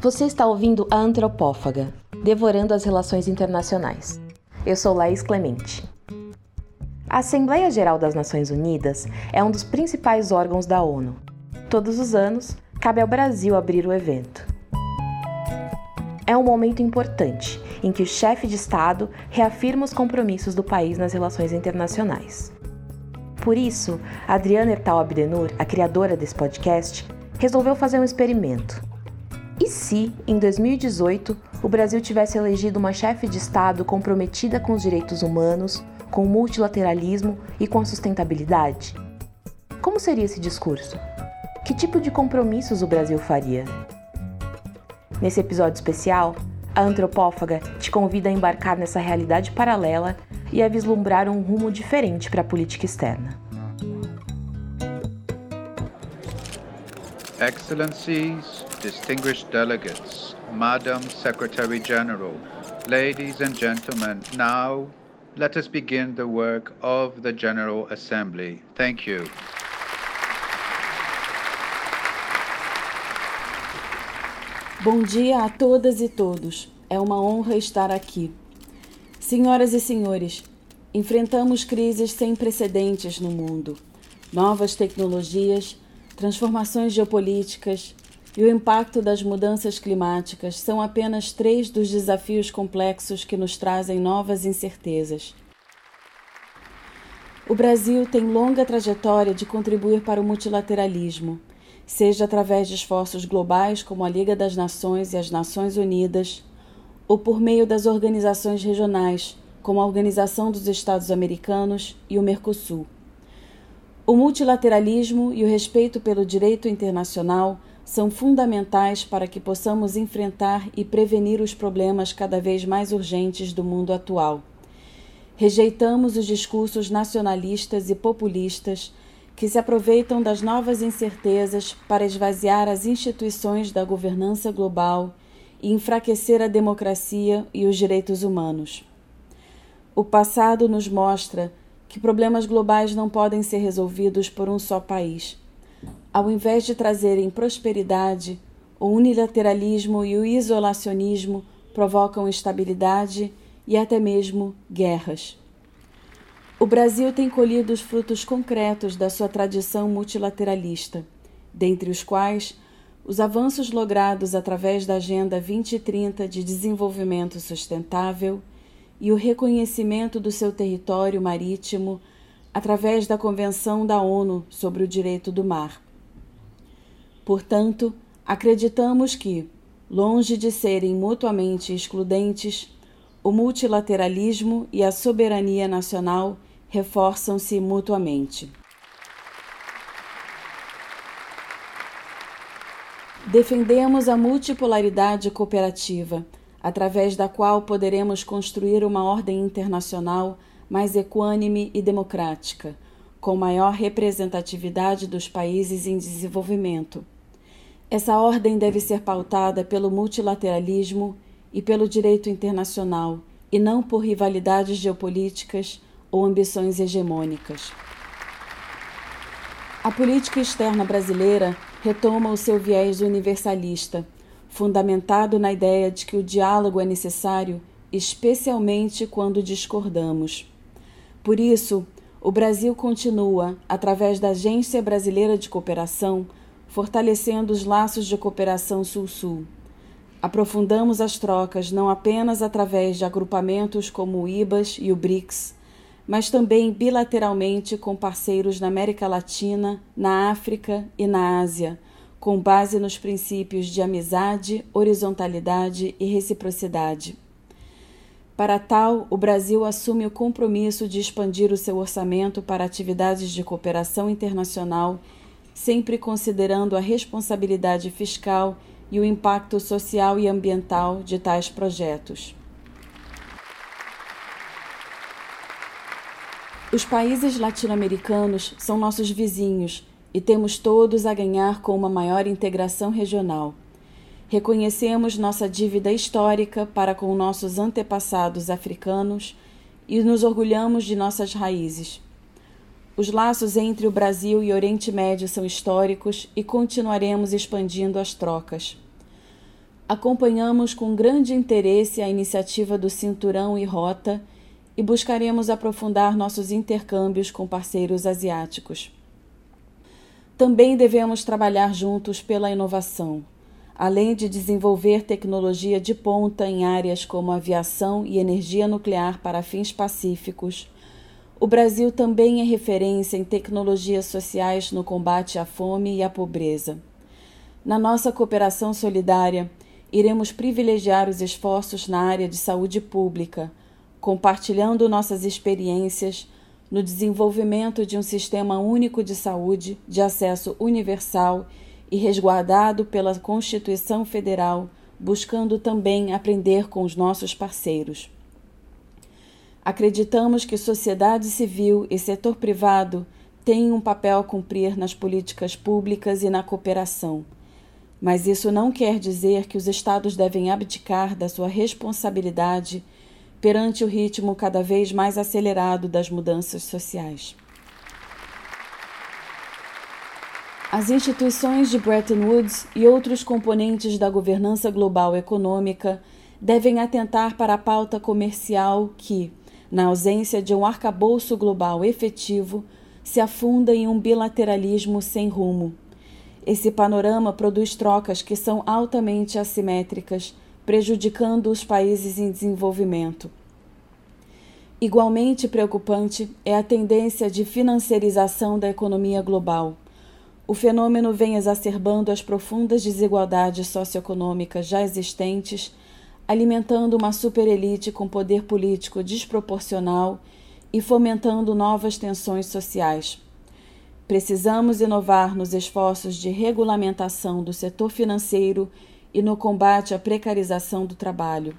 Você está ouvindo a Antropófaga, Devorando as Relações Internacionais. Eu sou Laís Clemente. A Assembleia Geral das Nações Unidas é um dos principais órgãos da ONU. Todos os anos, cabe ao Brasil abrir o evento. É um momento importante em que o chefe de Estado reafirma os compromissos do país nas relações internacionais. Por isso, Adriana Ertal Abdenur, a criadora desse podcast, resolveu fazer um experimento e se, em 2018, o Brasil tivesse elegido uma chefe de Estado comprometida com os direitos humanos, com o multilateralismo e com a sustentabilidade? Como seria esse discurso? Que tipo de compromissos o Brasil faria? Nesse episódio especial, a antropófaga te convida a embarcar nessa realidade paralela e a vislumbrar um rumo diferente para a política externa. Excellencies, distinguished delegates, Madam Secretary General, ladies and gentlemen, now let us begin the work of the General Assembly. Thank you. Bom dia a todas e todos. É uma honra estar aqui. Senhoras e senhores, enfrentamos crises sem precedentes no mundo. Novas tecnologias, transformações geopolíticas, e o impacto das mudanças climáticas são apenas três dos desafios complexos que nos trazem novas incertezas. O Brasil tem longa trajetória de contribuir para o multilateralismo, seja através de esforços globais como a Liga das Nações e as Nações Unidas, ou por meio das organizações regionais, como a Organização dos Estados Americanos e o Mercosul. O multilateralismo e o respeito pelo direito internacional são fundamentais para que possamos enfrentar e prevenir os problemas cada vez mais urgentes do mundo atual. Rejeitamos os discursos nacionalistas e populistas que se aproveitam das novas incertezas para esvaziar as instituições da governança global e enfraquecer a democracia e os direitos humanos. O passado nos mostra que problemas globais não podem ser resolvidos por um só país ao invés de trazerem prosperidade, o unilateralismo e o isolacionismo provocam instabilidade e até mesmo guerras. O Brasil tem colhido os frutos concretos da sua tradição multilateralista, dentre os quais os avanços logrados através da Agenda 2030 de Desenvolvimento Sustentável e o reconhecimento do seu território marítimo através da Convenção da ONU sobre o Direito do Mar. Portanto, acreditamos que, longe de serem mutuamente excludentes, o multilateralismo e a soberania nacional reforçam-se mutuamente. Defendemos a multipolaridade cooperativa, através da qual poderemos construir uma ordem internacional mais equânime e democrática, com maior representatividade dos países em desenvolvimento essa ordem deve ser pautada pelo multilateralismo e pelo direito internacional, e não por rivalidades geopolíticas ou ambições hegemônicas. A política externa brasileira retoma o seu viés universalista, fundamentado na ideia de que o diálogo é necessário, especialmente quando discordamos. Por isso, o Brasil continua, através da Agência Brasileira de Cooperação, fortalecendo os laços de cooperação Sul-Sul. Aprofundamos as trocas não apenas através de agrupamentos como o IBAS e o BRICS, mas também bilateralmente com parceiros na América Latina, na África e na Ásia, com base nos princípios de amizade, horizontalidade e reciprocidade. Para tal, o Brasil assume o compromisso de expandir o seu orçamento para atividades de cooperação internacional sempre considerando a responsabilidade fiscal e o impacto social e ambiental de tais projetos. Os países latino-americanos são nossos vizinhos e temos todos a ganhar com uma maior integração regional. Reconhecemos nossa dívida histórica para com nossos antepassados africanos e nos orgulhamos de nossas raízes. Os laços entre o Brasil e Oriente Médio são históricos e continuaremos expandindo as trocas. acompanhamos com grande interesse a iniciativa do Cinturão e Rota e buscaremos aprofundar nossos intercâmbios com parceiros asiáticos. Também devemos trabalhar juntos pela inovação, além de desenvolver tecnologia de ponta em áreas como aviação e energia nuclear para fins pacíficos. O Brasil também é referência em tecnologias sociais no combate à fome e à pobreza. Na nossa cooperação solidária, iremos privilegiar os esforços na área de saúde pública, compartilhando nossas experiências no desenvolvimento de um sistema único de saúde de acesso universal e resguardado pela Constituição Federal, buscando também aprender com os nossos parceiros. Acreditamos que sociedade civil e setor privado têm um papel a cumprir nas políticas públicas e na cooperação mas isso não quer dizer que os Estados devem abdicar da sua responsabilidade perante o ritmo cada vez mais acelerado das mudanças sociais. As instituições de Bretton Woods e outros componentes da governança global econômica devem atentar para a pauta comercial que, na ausência de um arcabouço global efetivo, se afunda em um bilateralismo sem rumo esse panorama produz trocas que são altamente assimétricas, prejudicando os países em desenvolvimento. Igualmente preocupante é a tendência de financiarização da economia global. O fenômeno vem exacerbando as profundas desigualdades socioeconômicas já existentes, alimentando uma superelite com poder político desproporcional e fomentando novas tensões sociais. Precisamos inovar nos esforços de regulamentação do setor financeiro e no combate à precarização do trabalho.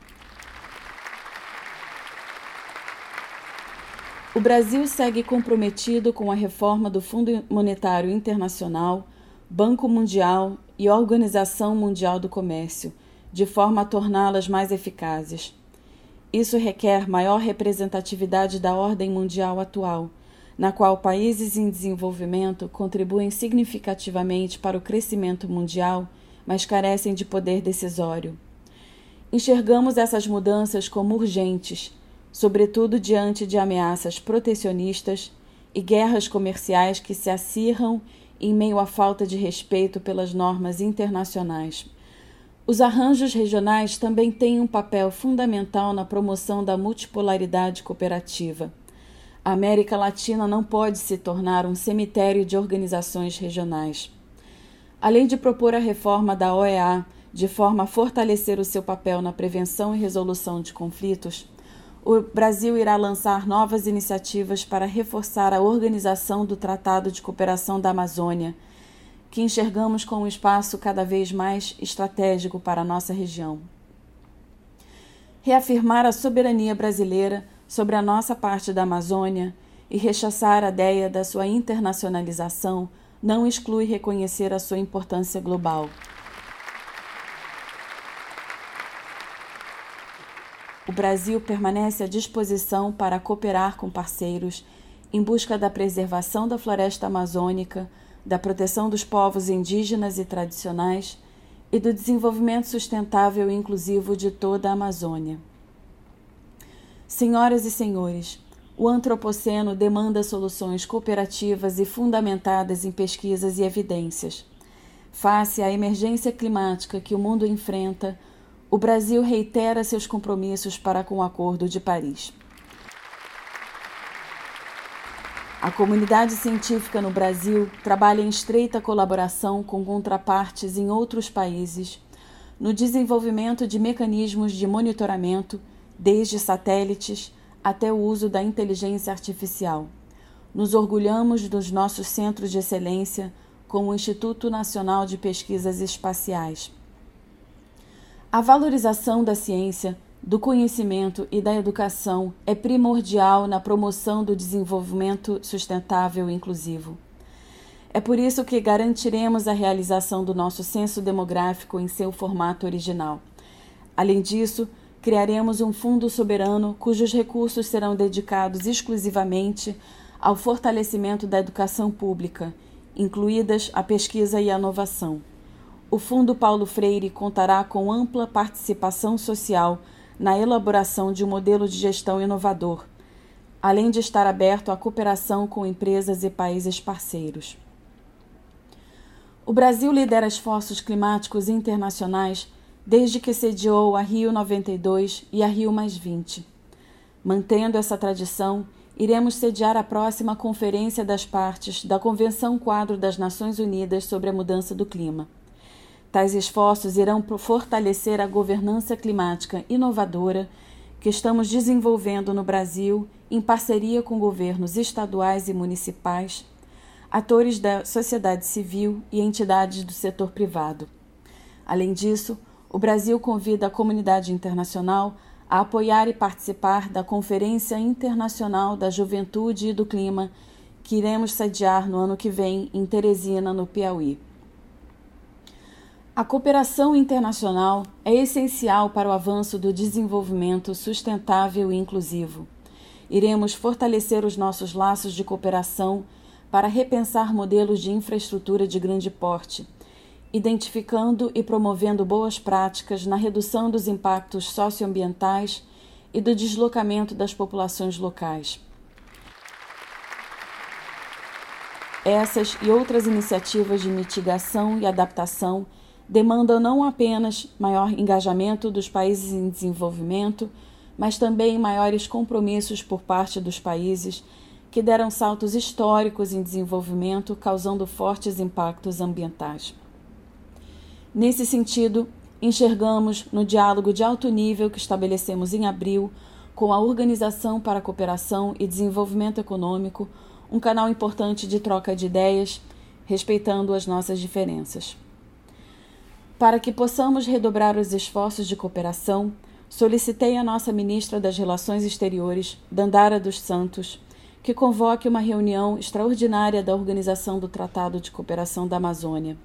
O Brasil segue comprometido com a reforma do Fundo Monetário Internacional, Banco Mundial e Organização Mundial do Comércio, de forma a torná-las mais eficazes. Isso requer maior representatividade da ordem mundial atual na qual países em desenvolvimento contribuem significativamente para o crescimento mundial, mas carecem de poder decisório. Enxergamos essas mudanças como urgentes, sobretudo diante de ameaças protecionistas e guerras comerciais que se acirram em meio à falta de respeito pelas normas internacionais. Os arranjos regionais também têm um papel fundamental na promoção da multipolaridade cooperativa. A América Latina não pode se tornar um cemitério de organizações regionais. Além de propor a reforma da OEA de forma a fortalecer o seu papel na prevenção e resolução de conflitos, o Brasil irá lançar novas iniciativas para reforçar a organização do Tratado de Cooperação da Amazônia, que enxergamos como um espaço cada vez mais estratégico para a nossa região. Reafirmar a soberania brasileira sobre a nossa parte da Amazônia e rechaçar a ideia da sua internacionalização não exclui reconhecer a sua importância global. O Brasil permanece à disposição para cooperar com parceiros em busca da preservação da floresta amazônica, da proteção dos povos indígenas e tradicionais e do desenvolvimento sustentável e inclusivo de toda a Amazônia. Senhoras e senhores, o antropoceno demanda soluções cooperativas e fundamentadas em pesquisas e evidências. Face à emergência climática que o mundo enfrenta, o Brasil reitera seus compromissos para com o Acordo de Paris. A comunidade científica no Brasil trabalha em estreita colaboração com contrapartes em outros países no desenvolvimento de mecanismos de monitoramento desde satélites até o uso da inteligência artificial. Nos orgulhamos dos nossos centros de excelência, como o Instituto Nacional de Pesquisas Espaciais. A valorização da ciência, do conhecimento e da educação é primordial na promoção do desenvolvimento sustentável e inclusivo. É por isso que garantiremos a realização do nosso censo demográfico em seu formato original. Além disso, criaremos um fundo soberano cujos recursos serão dedicados exclusivamente ao fortalecimento da educação pública, incluídas a pesquisa e a inovação. o Fundo Paulo Freire contará com ampla participação social na elaboração de um modelo de gestão inovador, além de estar aberto à cooperação com empresas e países parceiros. O Brasil lidera esforços climáticos internacionais desde que sediou a Rio 92 e a Rio Mantendo essa tradição, iremos sediar a próxima Conferência das Partes da Convenção Quadro das Nações Unidas sobre a Mudança do Clima. Tais esforços irão fortalecer a governança climática inovadora que estamos desenvolvendo no Brasil em parceria com governos estaduais e municipais, atores da sociedade civil e entidades do setor privado. Além disso, o Brasil convida a comunidade internacional a apoiar e participar da Conferência Internacional da Juventude e do Clima, que iremos sediar no ano que vem em Teresina, no Piauí. A cooperação internacional é essencial para o avanço do desenvolvimento sustentável e inclusivo. Iremos fortalecer os nossos laços de cooperação para repensar modelos de infraestrutura de grande porte identificando e promovendo boas práticas na redução dos impactos socioambientais e do deslocamento das populações locais. Essas e outras iniciativas de mitigação e adaptação demandam não apenas maior engajamento dos países em desenvolvimento, mas também maiores compromissos por parte dos países que deram saltos históricos em desenvolvimento, causando fortes impactos ambientais. Nesse sentido, enxergamos no diálogo de alto nível que estabelecemos em abril com a Organização para a Cooperação e Desenvolvimento Econômico um canal importante de troca de ideias, respeitando as nossas diferenças. Para que possamos redobrar os esforços de cooperação, solicitei à nossa ministra das Relações Exteriores, Dandara dos Santos, que convoque uma reunião extraordinária da Organização do Tratado de Cooperação da Amazônia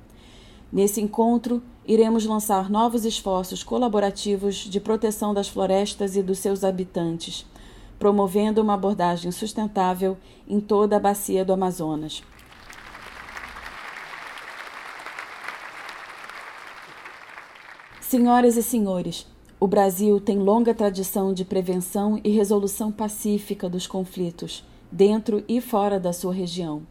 Nesse encontro, iremos lançar novos esforços colaborativos de proteção das florestas e dos seus habitantes, promovendo uma abordagem sustentável em toda a bacia do Amazonas. Senhoras e senhores, o Brasil tem longa tradição de prevenção e resolução pacífica dos conflitos, dentro e fora da sua região.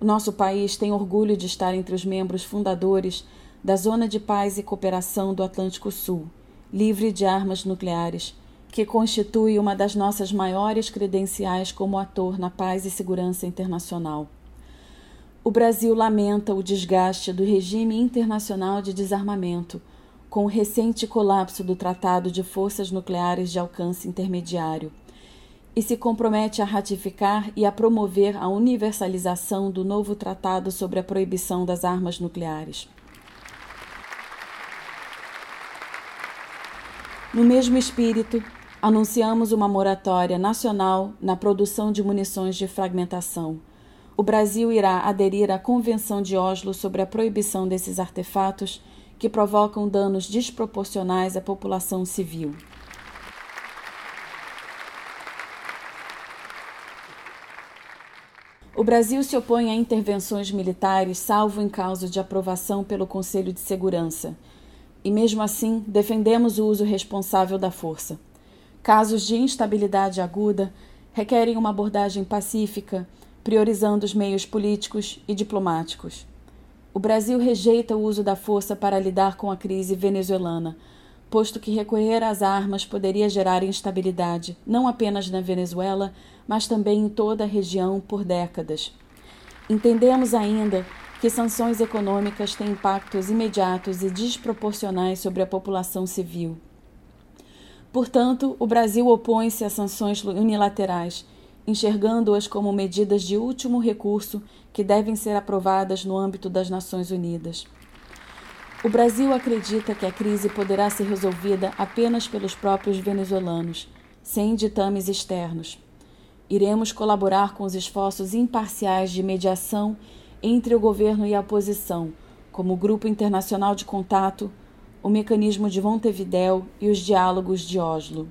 O nosso país tem orgulho de estar entre os membros fundadores da Zona de Paz e Cooperação do Atlântico Sul, livre de armas nucleares, que constitui uma das nossas maiores credenciais como ator na paz e segurança internacional. O Brasil lamenta o desgaste do regime internacional de desarmamento, com o recente colapso do Tratado de Forças Nucleares de Alcance Intermediário e se compromete a ratificar e a promover a universalização do novo Tratado sobre a Proibição das Armas Nucleares. No mesmo espírito, anunciamos uma moratória nacional na produção de munições de fragmentação. O Brasil irá aderir à Convenção de Oslo sobre a proibição desses artefatos que provocam danos desproporcionais à população civil. O Brasil se opõe a intervenções militares, salvo em caso de aprovação pelo Conselho de Segurança. E mesmo assim, defendemos o uso responsável da força. Casos de instabilidade aguda requerem uma abordagem pacífica, priorizando os meios políticos e diplomáticos. O Brasil rejeita o uso da força para lidar com a crise venezuelana, posto que recorrer às armas poderia gerar instabilidade, não apenas na Venezuela, mas também em toda a região por décadas. Entendemos ainda que sanções econômicas têm impactos imediatos e desproporcionais sobre a população civil. Portanto, o Brasil opõe-se a sanções unilaterais, enxergando-as como medidas de último recurso que devem ser aprovadas no âmbito das Nações Unidas. O Brasil acredita que a crise poderá ser resolvida apenas pelos próprios venezuelanos, sem ditames externos. Iremos colaborar com os esforços imparciais de mediação entre o governo e a oposição, como o Grupo Internacional de Contato, o Mecanismo de Montevidéu e os Diálogos de Oslo.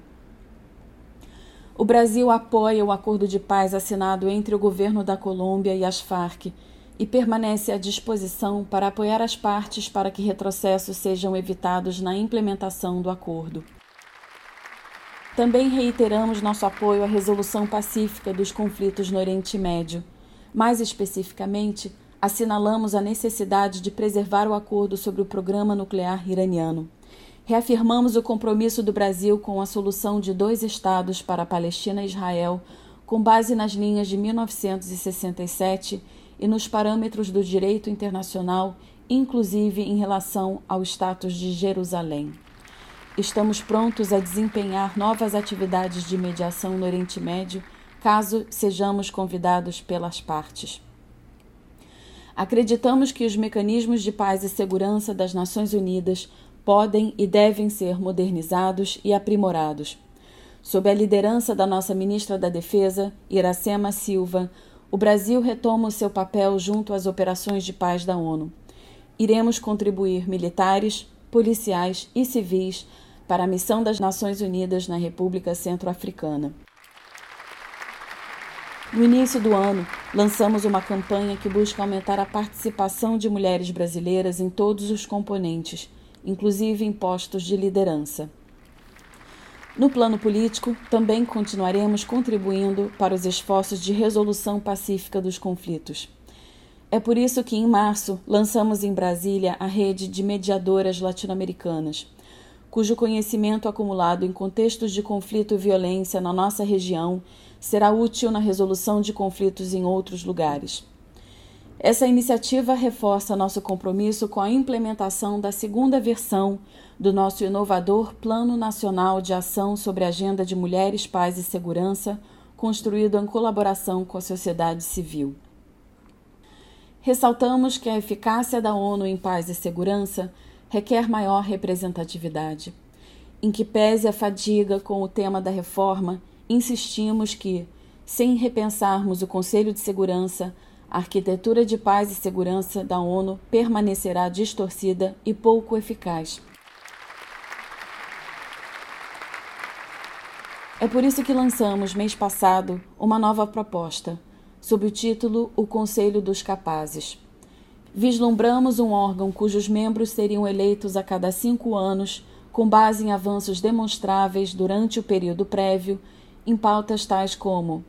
O Brasil apoia o acordo de paz assinado entre o governo da Colômbia e as Farc e permanece à disposição para apoiar as partes para que retrocessos sejam evitados na implementação do acordo. Também reiteramos nosso apoio à resolução pacífica dos conflitos no Oriente Médio. Mais especificamente, assinalamos a necessidade de preservar o acordo sobre o programa nuclear iraniano. Reafirmamos o compromisso do Brasil com a solução de dois estados para a Palestina e Israel, com base nas linhas de 1967 e nos parâmetros do direito internacional, inclusive em relação ao status de Jerusalém. Estamos prontos a desempenhar novas atividades de mediação no Oriente Médio, caso sejamos convidados pelas partes. Acreditamos que os mecanismos de paz e segurança das Nações Unidas podem e devem ser modernizados e aprimorados. Sob a liderança da nossa ministra da Defesa, Iracema Silva, o Brasil retoma o seu papel junto às operações de paz da ONU. Iremos contribuir militares, policiais e civis para a missão das Nações Unidas na República Centro-Africana. No início do ano, lançamos uma campanha que busca aumentar a participação de mulheres brasileiras em todos os componentes, inclusive em postos de liderança. No plano político, também continuaremos contribuindo para os esforços de resolução pacífica dos conflitos. É por isso que, em março, lançamos em Brasília a rede de mediadoras latino-americanas, cujo conhecimento acumulado em contextos de conflito e violência na nossa região será útil na resolução de conflitos em outros lugares. Essa iniciativa reforça nosso compromisso com a implementação da segunda versão do nosso inovador Plano Nacional de Ação sobre a Agenda de Mulheres, Paz e Segurança, construído em colaboração com a sociedade civil. Ressaltamos que a eficácia da ONU em paz e segurança requer maior representatividade. Em que pese a fadiga com o tema da reforma, insistimos que, sem repensarmos o Conselho de Segurança, a arquitetura de paz e segurança da ONU permanecerá distorcida e pouco eficaz. É por isso que lançamos, mês passado, uma nova proposta, sob o título O Conselho dos Capazes. Vislumbramos um órgão cujos membros seriam eleitos a cada cinco anos, com base em avanços demonstráveis durante o período prévio, em pautas tais como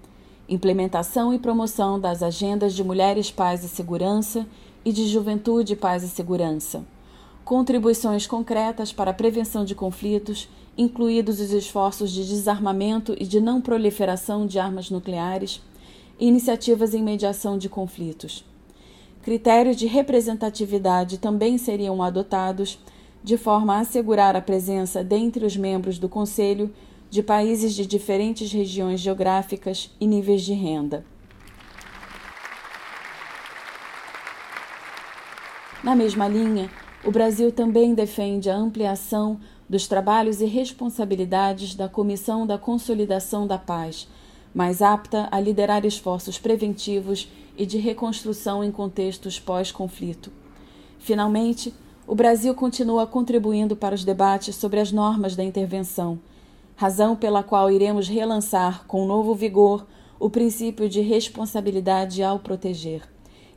implementação e promoção das agendas de Mulheres, Paz e Segurança e de Juventude, Paz e Segurança, contribuições concretas para a prevenção de conflitos, incluídos os esforços de desarmamento e de não proliferação de armas nucleares, iniciativas em mediação de conflitos. Critérios de representatividade também seriam adotados, de forma a assegurar a presença dentre os membros do Conselho de países de diferentes regiões geográficas e níveis de renda. Na mesma linha, o Brasil também defende a ampliação dos trabalhos e responsabilidades da Comissão da Consolidação da Paz, mais apta a liderar esforços preventivos e de reconstrução em contextos pós-conflito. Finalmente, o Brasil continua contribuindo para os debates sobre as normas da intervenção razão pela qual iremos relançar com novo vigor o princípio de responsabilidade ao proteger.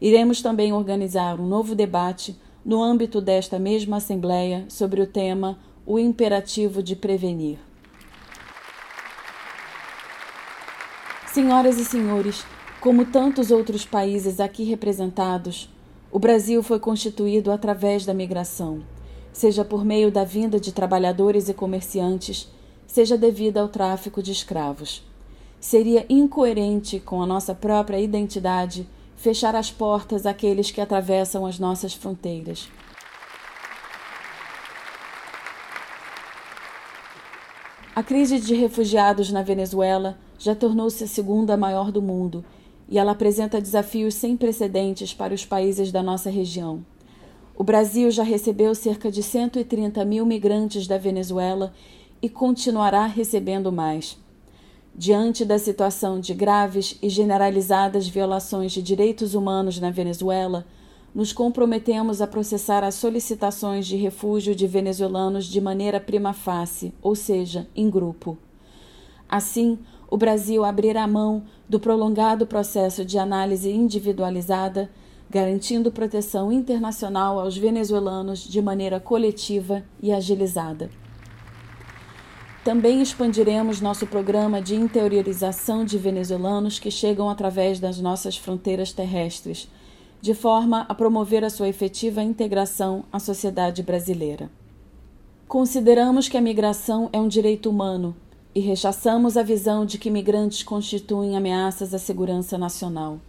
Iremos também organizar um novo debate no âmbito desta mesma Assembleia sobre o tema O Imperativo de Prevenir. Senhoras e senhores, como tantos outros países aqui representados, o Brasil foi constituído através da migração, seja por meio da vinda de trabalhadores e comerciantes seja devida ao tráfico de escravos. Seria incoerente com a nossa própria identidade fechar as portas àqueles que atravessam as nossas fronteiras. A crise de refugiados na Venezuela já tornou-se a segunda maior do mundo e ela apresenta desafios sem precedentes para os países da nossa região. O Brasil já recebeu cerca de 130 mil migrantes da Venezuela e continuará recebendo mais. Diante da situação de graves e generalizadas violações de direitos humanos na Venezuela, nos comprometemos a processar as solicitações de refúgio de venezuelanos de maneira prima facie, ou seja, em grupo. Assim, o Brasil abrirá mão do prolongado processo de análise individualizada garantindo proteção internacional aos venezuelanos de maneira coletiva e agilizada. Também expandiremos nosso programa de interiorização de venezuelanos que chegam através das nossas fronteiras terrestres, de forma a promover a sua efetiva integração à sociedade brasileira. Consideramos que a migração é um direito humano e rechaçamos a visão de que migrantes constituem ameaças à segurança nacional.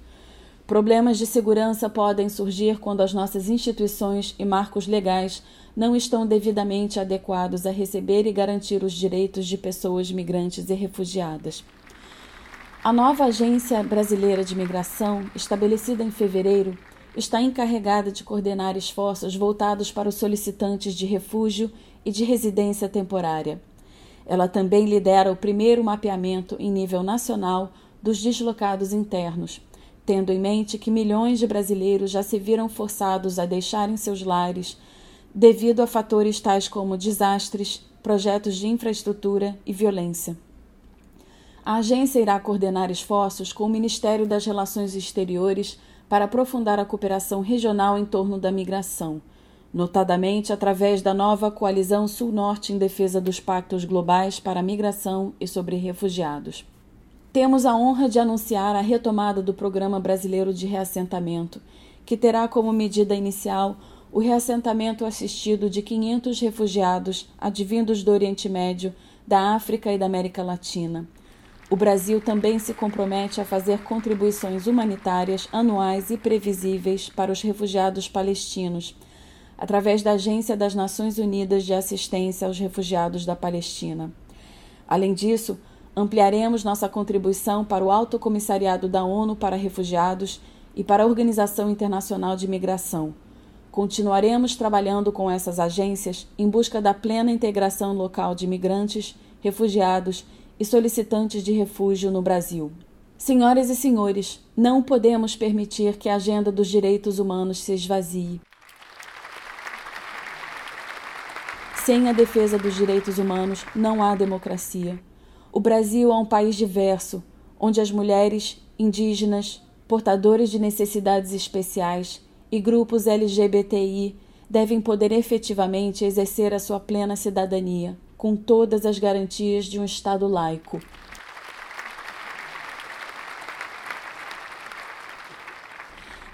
Problemas de segurança podem surgir quando as nossas instituições e marcos legais não estão devidamente adequados a receber e garantir os direitos de pessoas migrantes e refugiadas. A nova Agência Brasileira de Migração, estabelecida em fevereiro, está encarregada de coordenar esforços voltados para os solicitantes de refúgio e de residência temporária. Ela também lidera o primeiro mapeamento em nível nacional dos deslocados internos, tendo em mente que milhões de brasileiros já se viram forçados a deixarem seus lares devido a fatores tais como desastres, projetos de infraestrutura e violência. A agência irá coordenar esforços com o Ministério das Relações Exteriores para aprofundar a cooperação regional em torno da migração, notadamente através da nova Coalizão Sul-Norte em defesa dos pactos globais para a migração e sobre refugiados. Temos a honra de anunciar a retomada do Programa Brasileiro de Reassentamento, que terá como medida inicial o reassentamento assistido de 500 refugiados advindos do Oriente Médio, da África e da América Latina. O Brasil também se compromete a fazer contribuições humanitárias anuais e previsíveis para os refugiados palestinos, através da Agência das Nações Unidas de Assistência aos Refugiados da Palestina. Além disso, ampliaremos nossa contribuição para o Alto Comissariado da ONU para Refugiados e para a Organização Internacional de Migração Continuaremos trabalhando com essas agências em busca da plena integração local de imigrantes, refugiados e solicitantes de refúgio no Brasil. Senhoras e senhores, não podemos permitir que a agenda dos direitos humanos se esvazie. Sem a defesa dos direitos humanos, não há democracia. O Brasil é um país diverso, onde as mulheres, indígenas, portadores de necessidades especiais, e grupos LGBTI devem poder efetivamente exercer a sua plena cidadania, com todas as garantias de um Estado laico.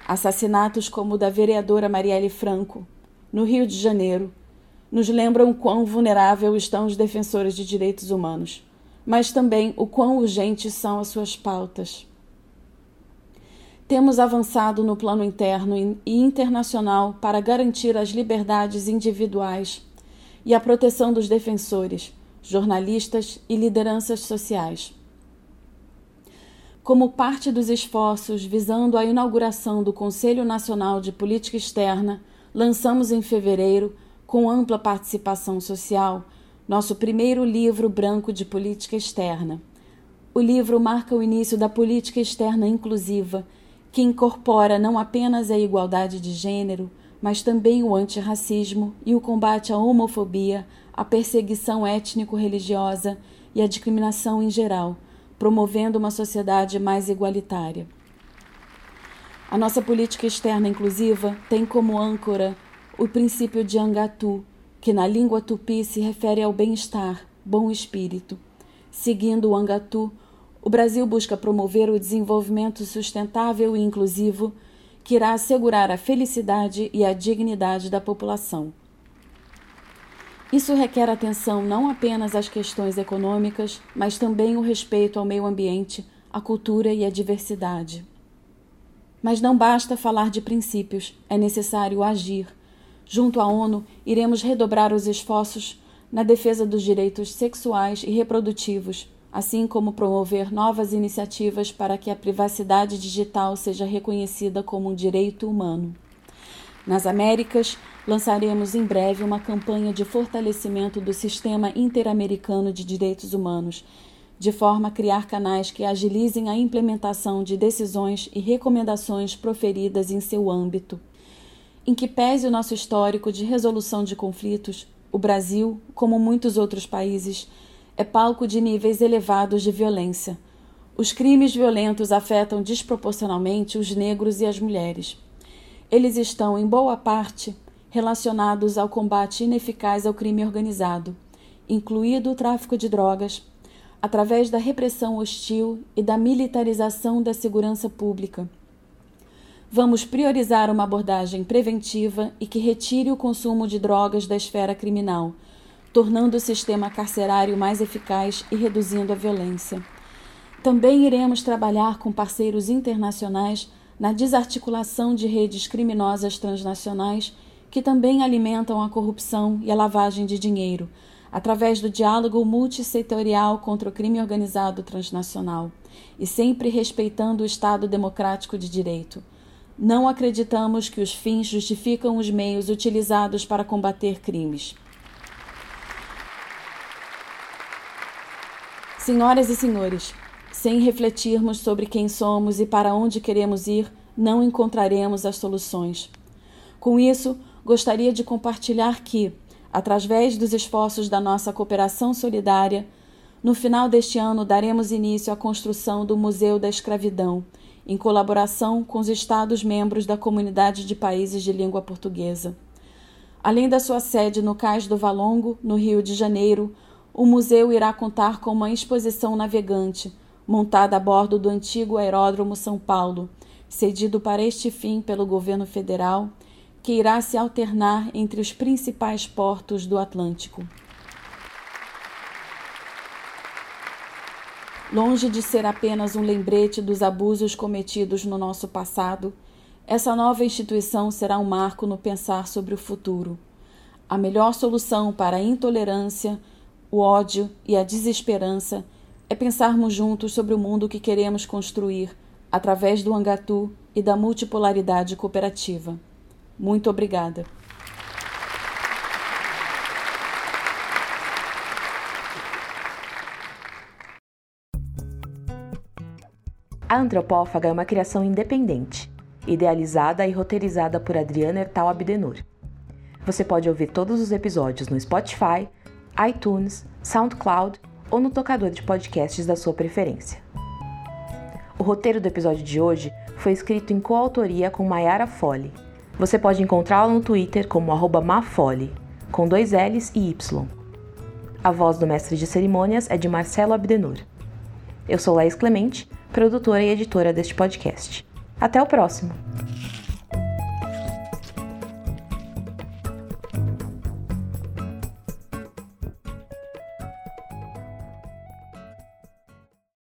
Assassinatos como o da vereadora Marielle Franco, no Rio de Janeiro, nos lembram quão vulnerável estão os defensores de direitos humanos, mas também o quão urgentes são as suas pautas. Temos avançado no plano interno e internacional para garantir as liberdades individuais e a proteção dos defensores, jornalistas e lideranças sociais. Como parte dos esforços visando a inauguração do Conselho Nacional de Política Externa, lançamos em fevereiro, com ampla participação social, nosso primeiro livro branco de política externa. O livro marca o início da política externa inclusiva que incorpora não apenas a igualdade de gênero, mas também o antirracismo e o combate à homofobia, à perseguição étnico-religiosa e à discriminação em geral, promovendo uma sociedade mais igualitária. A nossa política externa inclusiva tem como âncora o princípio de Angatu, que na língua tupi se refere ao bem-estar, bom espírito. Seguindo o Angatu, o Brasil busca promover o desenvolvimento sustentável e inclusivo que irá assegurar a felicidade e a dignidade da população. Isso requer atenção não apenas às questões econômicas, mas também o respeito ao meio ambiente, à cultura e à diversidade. Mas não basta falar de princípios, é necessário agir. Junto à ONU, iremos redobrar os esforços na defesa dos direitos sexuais e reprodutivos, assim como promover novas iniciativas para que a privacidade digital seja reconhecida como um direito humano. Nas Américas, lançaremos em breve uma campanha de fortalecimento do sistema interamericano de direitos humanos, de forma a criar canais que agilizem a implementação de decisões e recomendações proferidas em seu âmbito. Em que pese o nosso histórico de resolução de conflitos, o Brasil, como muitos outros países, é palco de níveis elevados de violência. Os crimes violentos afetam desproporcionalmente os negros e as mulheres. Eles estão, em boa parte, relacionados ao combate ineficaz ao crime organizado, incluído o tráfico de drogas, através da repressão hostil e da militarização da segurança pública. Vamos priorizar uma abordagem preventiva e que retire o consumo de drogas da esfera criminal, tornando o sistema carcerário mais eficaz e reduzindo a violência. Também iremos trabalhar com parceiros internacionais na desarticulação de redes criminosas transnacionais que também alimentam a corrupção e a lavagem de dinheiro, através do diálogo multissetorial contra o crime organizado transnacional e sempre respeitando o Estado democrático de direito. Não acreditamos que os fins justificam os meios utilizados para combater crimes. Senhoras e senhores, sem refletirmos sobre quem somos e para onde queremos ir, não encontraremos as soluções. Com isso, gostaria de compartilhar que, através dos esforços da nossa cooperação solidária, no final deste ano daremos início à construção do Museu da Escravidão, em colaboração com os Estados-membros da Comunidade de Países de Língua Portuguesa. Além da sua sede no Cais do Valongo, no Rio de Janeiro, o museu irá contar com uma exposição navegante, montada a bordo do antigo Aeródromo São Paulo, cedido para este fim pelo governo federal que irá se alternar entre os principais portos do Atlântico. Longe de ser apenas um lembrete dos abusos cometidos no nosso passado, essa nova instituição será um marco no pensar sobre o futuro. A melhor solução para a intolerância, o ódio e a desesperança é pensarmos juntos sobre o mundo que queremos construir através do Angatu e da multipolaridade cooperativa. Muito obrigada. A Antropófaga é uma criação independente, idealizada e roteirizada por Adriana Ertal Abdenur. Você pode ouvir todos os episódios no Spotify, iTunes, SoundCloud ou no tocador de podcasts da sua preferência. O roteiro do episódio de hoje foi escrito em coautoria com Mayara Fole você pode encontrá-la no Twitter como mafole, com dois L's e Y. A voz do mestre de cerimônias é de Marcelo Abdenur. Eu sou Laís Clemente, produtora e editora deste podcast. Até o próximo!